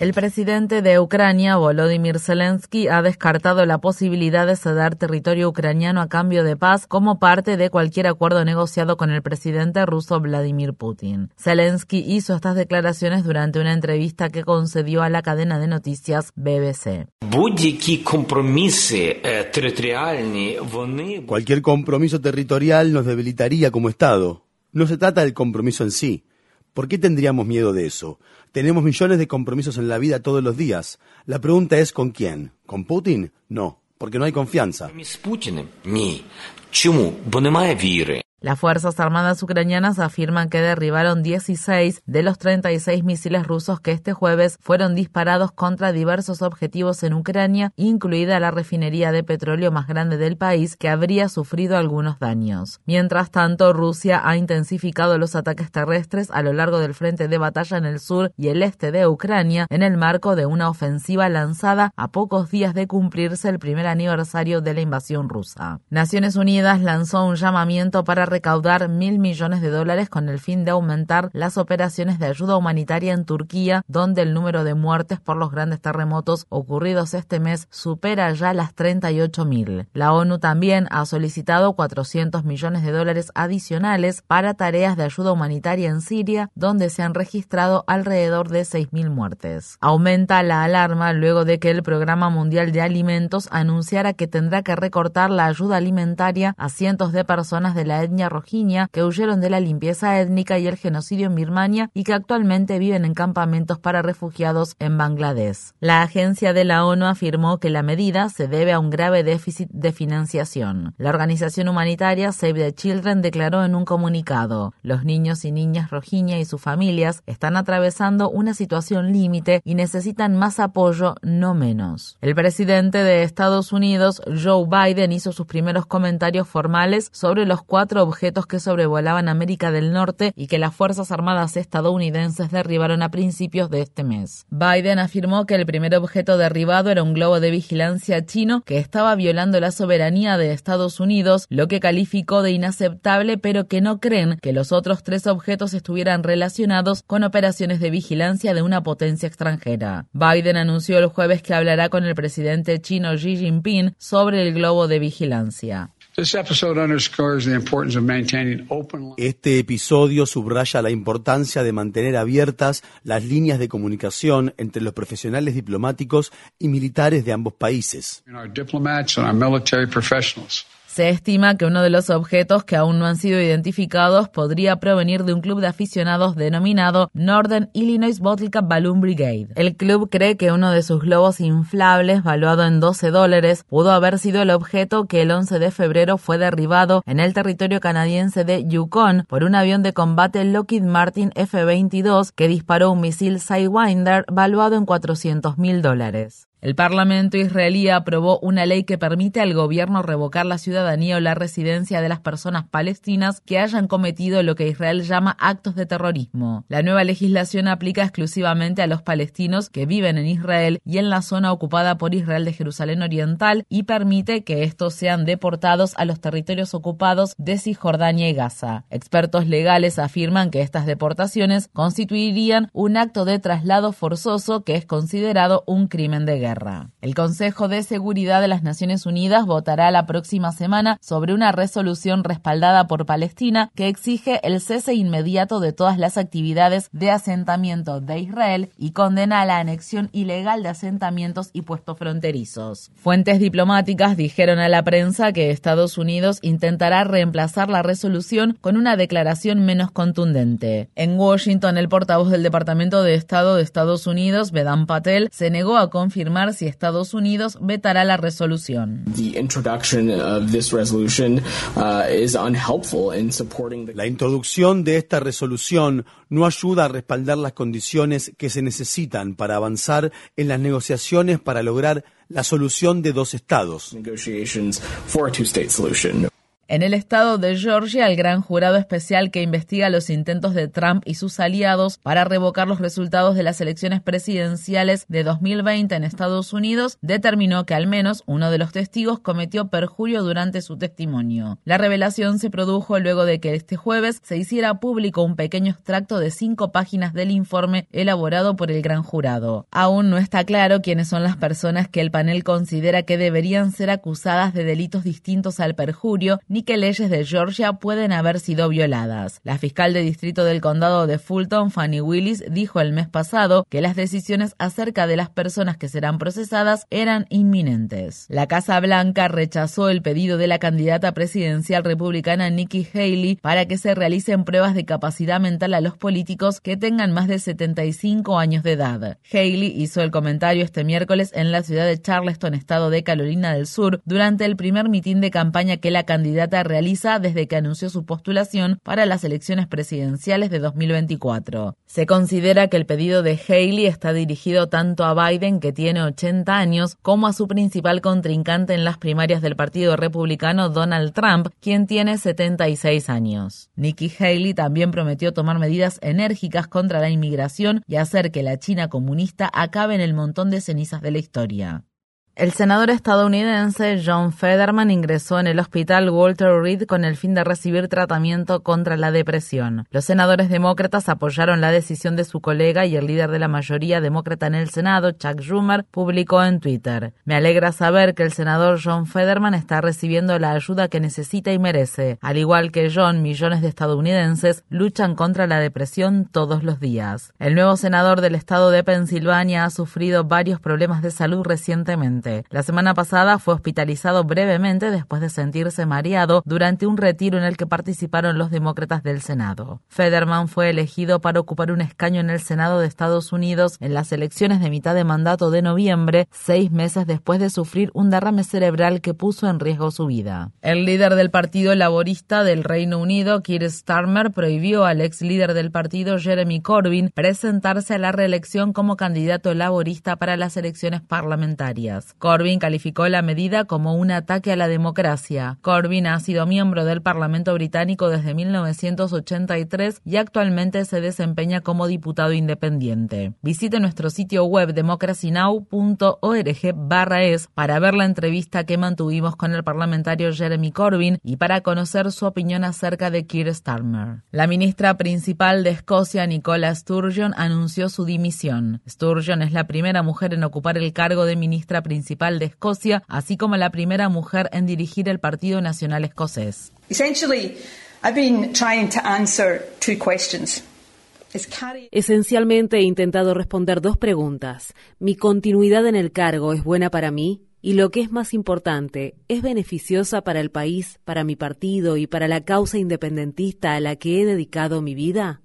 El presidente de Ucrania, Volodymyr Zelensky, ha descartado la posibilidad de ceder territorio ucraniano a cambio de paz como parte de cualquier acuerdo negociado con el presidente ruso Vladimir Putin. Zelensky hizo estas declaraciones durante una entrevista que concedió a la cadena de noticias BBC. Cualquier compromiso territorial nos debilitaría como Estado. No se trata del compromiso en sí ¿Por qué tendríamos miedo de eso? Tenemos millones de compromisos en la vida todos los días. La pregunta es ¿con quién? ¿Con Putin? No, porque no hay confianza. Las Fuerzas Armadas ucranianas afirman que derribaron 16 de los 36 misiles rusos que este jueves fueron disparados contra diversos objetivos en Ucrania, incluida la refinería de petróleo más grande del país, que habría sufrido algunos daños. Mientras tanto, Rusia ha intensificado los ataques terrestres a lo largo del frente de batalla en el sur y el este de Ucrania en el marco de una ofensiva lanzada a pocos días de cumplirse el primer aniversario de la invasión rusa. Naciones Unidas lanzó un llamamiento para recaudar mil millones de dólares con el fin de aumentar las operaciones de ayuda humanitaria en Turquía, donde el número de muertes por los grandes terremotos ocurridos este mes supera ya las 38.000. La ONU también ha solicitado 400 millones de dólares adicionales para tareas de ayuda humanitaria en Siria, donde se han registrado alrededor de 6.000 muertes. Aumenta la alarma luego de que el Programa Mundial de Alimentos anunciara que tendrá que recortar la ayuda alimentaria a cientos de personas de la etnia rojiña que huyeron de la limpieza étnica y el genocidio en Birmania y que actualmente viven en campamentos para refugiados en Bangladesh. La agencia de la ONU afirmó que la medida se debe a un grave déficit de financiación. La organización humanitaria Save the Children declaró en un comunicado, los niños y niñas rojiña y sus familias están atravesando una situación límite y necesitan más apoyo, no menos. El presidente de Estados Unidos, Joe Biden, hizo sus primeros comentarios formales sobre los cuatro objetos que sobrevolaban América del Norte y que las Fuerzas Armadas estadounidenses derribaron a principios de este mes. Biden afirmó que el primer objeto derribado era un globo de vigilancia chino que estaba violando la soberanía de Estados Unidos, lo que calificó de inaceptable, pero que no creen que los otros tres objetos estuvieran relacionados con operaciones de vigilancia de una potencia extranjera. Biden anunció el jueves que hablará con el presidente chino Xi Jinping sobre el globo de vigilancia. Este episodio subraya la importancia de mantener abiertas las líneas de comunicación entre los profesionales diplomáticos y militares de ambos países. Se estima que uno de los objetos que aún no han sido identificados podría provenir de un club de aficionados denominado Northern Illinois Bottle Balloon Brigade. El club cree que uno de sus globos inflables, valuado en 12 dólares, pudo haber sido el objeto que el 11 de febrero fue derribado en el territorio canadiense de Yukon por un avión de combate Lockheed Martin F-22 que disparó un misil Sidewinder valuado en 400 mil dólares. El Parlamento israelí aprobó una ley que permite al gobierno revocar la ciudadanía o la residencia de las personas palestinas que hayan cometido lo que Israel llama actos de terrorismo. La nueva legislación aplica exclusivamente a los palestinos que viven en Israel y en la zona ocupada por Israel de Jerusalén Oriental y permite que estos sean deportados a los territorios ocupados de Cisjordania y Gaza. Expertos legales afirman que estas deportaciones constituirían un acto de traslado forzoso que es considerado un crimen de guerra. El Consejo de Seguridad de las Naciones Unidas votará la próxima semana sobre una resolución respaldada por Palestina que exige el cese inmediato de todas las actividades de asentamiento de Israel y condena la anexión ilegal de asentamientos y puestos fronterizos. Fuentes diplomáticas dijeron a la prensa que Estados Unidos intentará reemplazar la resolución con una declaración menos contundente. En Washington, el portavoz del Departamento de Estado de Estados Unidos, Vedant Patel, se negó a confirmar confirmar si Estados Unidos vetará la resolución. La introducción de esta resolución no ayuda a respaldar las condiciones que se necesitan para avanzar en las negociaciones para lograr la solución de dos estados. En el estado de Georgia, el gran jurado especial que investiga los intentos de Trump y sus aliados para revocar los resultados de las elecciones presidenciales de 2020 en Estados Unidos determinó que al menos uno de los testigos cometió perjurio durante su testimonio. La revelación se produjo luego de que este jueves se hiciera público un pequeño extracto de cinco páginas del informe elaborado por el gran jurado. Aún no está claro quiénes son las personas que el panel considera que deberían ser acusadas de delitos distintos al perjurio ni que leyes de Georgia pueden haber sido violadas. La fiscal de distrito del condado de Fulton, Fanny Willis, dijo el mes pasado que las decisiones acerca de las personas que serán procesadas eran inminentes. La Casa Blanca rechazó el pedido de la candidata presidencial republicana Nikki Haley para que se realicen pruebas de capacidad mental a los políticos que tengan más de 75 años de edad. Haley hizo el comentario este miércoles en la ciudad de Charleston, estado de Carolina del Sur, durante el primer mitin de campaña que la candidata realiza desde que anunció su postulación para las elecciones presidenciales de 2024. Se considera que el pedido de Haley está dirigido tanto a Biden, que tiene 80 años, como a su principal contrincante en las primarias del Partido Republicano, Donald Trump, quien tiene 76 años. Nikki Haley también prometió tomar medidas enérgicas contra la inmigración y hacer que la China comunista acabe en el montón de cenizas de la historia. El senador estadounidense John Federman ingresó en el hospital Walter Reed con el fin de recibir tratamiento contra la depresión. Los senadores demócratas apoyaron la decisión de su colega y el líder de la mayoría demócrata en el Senado, Chuck Schumer, publicó en Twitter. Me alegra saber que el senador John Federman está recibiendo la ayuda que necesita y merece. Al igual que John, millones de estadounidenses luchan contra la depresión todos los días. El nuevo senador del estado de Pensilvania ha sufrido varios problemas de salud recientemente. La semana pasada fue hospitalizado brevemente después de sentirse mareado durante un retiro en el que participaron los demócratas del Senado. Federman fue elegido para ocupar un escaño en el Senado de Estados Unidos en las elecciones de mitad de mandato de noviembre, seis meses después de sufrir un derrame cerebral que puso en riesgo su vida. El líder del Partido Laborista del Reino Unido, Keir Starmer, prohibió al ex líder del partido, Jeremy Corbyn, presentarse a la reelección como candidato laborista para las elecciones parlamentarias. Corbyn calificó la medida como un ataque a la democracia. Corbyn ha sido miembro del Parlamento británico desde 1983 y actualmente se desempeña como diputado independiente. Visite nuestro sitio web democracynow.org/es para ver la entrevista que mantuvimos con el parlamentario Jeremy Corbyn y para conocer su opinión acerca de Keir Starmer. La ministra principal de Escocia, Nicola Sturgeon, anunció su dimisión. Sturgeon es la primera mujer en ocupar el cargo de ministra principal principal de Escocia, así como la primera mujer en dirigir el Partido Nacional Escocés. Esencialmente he intentado responder dos preguntas. ¿Mi continuidad en el cargo es buena para mí? Y lo que es más importante, ¿es beneficiosa para el país, para mi partido y para la causa independentista a la que he dedicado mi vida?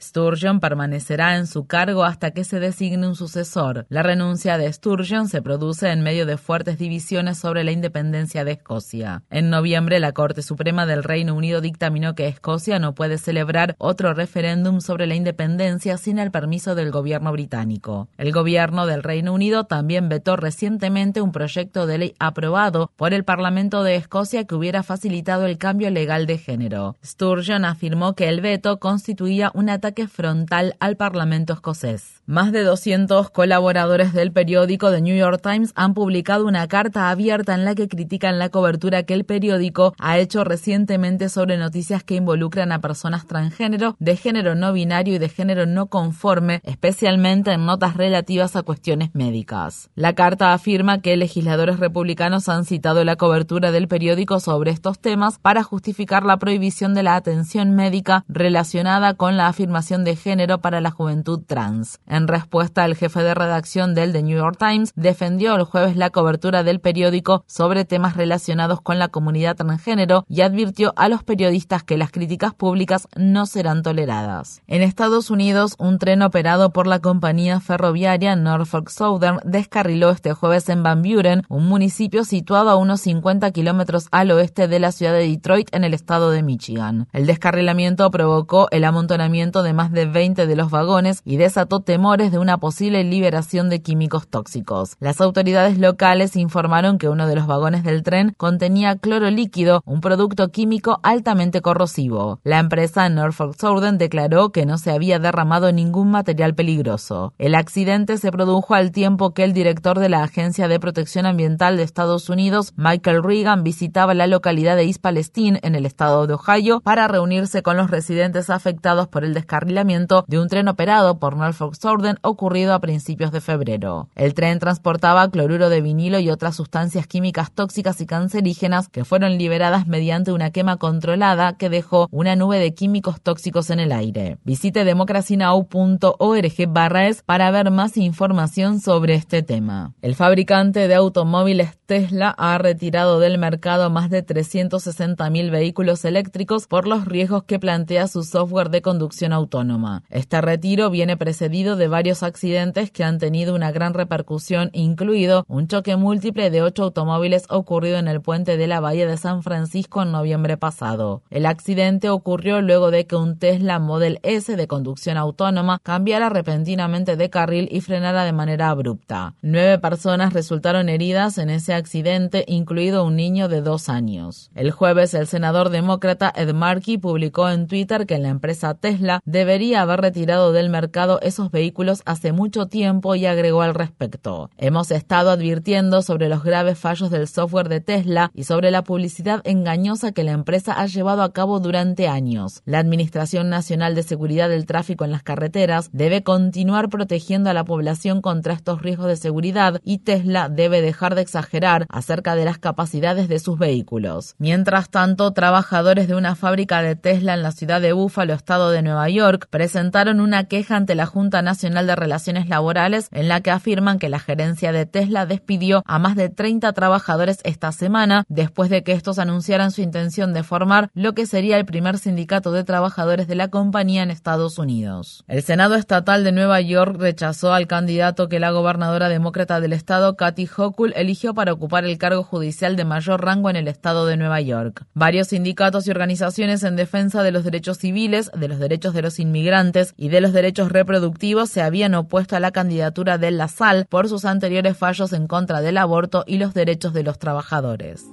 Sturgeon permanecerá en su cargo hasta que se designe un sucesor. La renuncia de Sturgeon se produce en medio de fuertes divisiones sobre la independencia de Escocia. En noviembre, la Corte Suprema del Reino Unido dictaminó que Escocia no puede celebrar otro referéndum sobre la independencia sin el permiso del gobierno británico. El gobierno del Reino Unido también vetó recientemente un proyecto de ley aprobado por el Parlamento de Escocia que hubiera facilitado el cambio legal de género. Sturgeon afirmó que el veto constituía un ataque frontal al Parlamento escocés. Más de 200 colaboradores del periódico The New York Times han publicado una carta abierta en la que critican la cobertura que el periódico ha hecho recientemente sobre noticias que involucran a personas transgénero, de género no binario y de género no conforme, especialmente en notas relativas a cuestiones médicas. La carta afirma que legisladores republicanos han citado la cobertura del periódico sobre estos temas para justificar la prohibición de la atención médica relacionada con la afirmación de género para la juventud trans. En respuesta, el jefe de redacción del The New York Times defendió el jueves la cobertura del periódico sobre temas relacionados con la comunidad transgénero y advirtió a los periodistas que las críticas públicas no serán toleradas. En Estados Unidos, un tren operado por la compañía ferroviaria Norfolk Southern descarriló este jueves en Van Buren, un municipio situado a unos 50 kilómetros al oeste de la ciudad de Detroit en el estado de Michigan. El descarrilamiento provocó el amontonamiento de más de 20 de los vagones y desató temores de una posible liberación de químicos tóxicos. Las autoridades locales informaron que uno de los vagones del tren contenía cloro líquido, un producto químico altamente corrosivo. La empresa Norfolk Southern declaró que no se había derramado ningún material peligroso. El accidente se produjo al tiempo que el director de la Agencia de Protección Ambiental de Estados Unidos, Michael Reagan, visitaba la localidad de East Palestine en el estado de Ohio para reunirse con los residentes afectados por el de un tren operado por Norfolk Southern ocurrido a principios de febrero. El tren transportaba cloruro de vinilo y otras sustancias químicas tóxicas y cancerígenas que fueron liberadas mediante una quema controlada que dejó una nube de químicos tóxicos en el aire. Visite democracynow.org para ver más información sobre este tema. El fabricante de automóviles Tesla ha retirado del mercado más de 360.000 vehículos eléctricos por los riesgos que plantea su software de conducción autónoma. Este retiro viene precedido de varios accidentes que han tenido una gran repercusión, incluido un choque múltiple de ocho automóviles ocurrido en el puente de la Bahía de San Francisco en noviembre pasado. El accidente ocurrió luego de que un Tesla Model S de conducción autónoma cambiara repentinamente de carril y frenara de manera abrupta. Nueve personas resultaron heridas en ese accidente, incluido un niño de dos años. El jueves, el senador demócrata Ed Markey publicó en Twitter que la empresa Tesla debería haber retirado del mercado esos vehículos hace mucho tiempo y agregó al respecto. Hemos estado advirtiendo sobre los graves fallos del software de Tesla y sobre la publicidad engañosa que la empresa ha llevado a cabo durante años. La Administración Nacional de Seguridad del Tráfico en las Carreteras debe continuar protegiendo a la población contra estos riesgos de seguridad y Tesla debe dejar de exagerar acerca de las capacidades de sus vehículos. Mientras tanto, trabajadores de una fábrica de Tesla en la ciudad de Buffalo, estado de Nueva York, presentaron una queja ante la Junta Nacional de Relaciones Laborales en la que afirman que la gerencia de Tesla despidió a más de 30 trabajadores esta semana después de que estos anunciaran su intención de formar lo que sería el primer sindicato de trabajadores de la compañía en Estados Unidos. El Senado Estatal de Nueva York rechazó al candidato que la gobernadora demócrata del estado, Kathy Hochul, eligió para ocupar el cargo judicial de mayor rango en el estado de Nueva York. Varios sindicatos y organizaciones en defensa de los derechos civiles, de los derechos de los inmigrantes y de los derechos reproductivos se habían opuesto a la candidatura de La Sal por sus anteriores fallos en contra del aborto y los derechos de los trabajadores.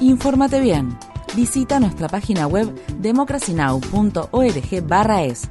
Infórmate bien. Visita nuestra página web democracynow.org/es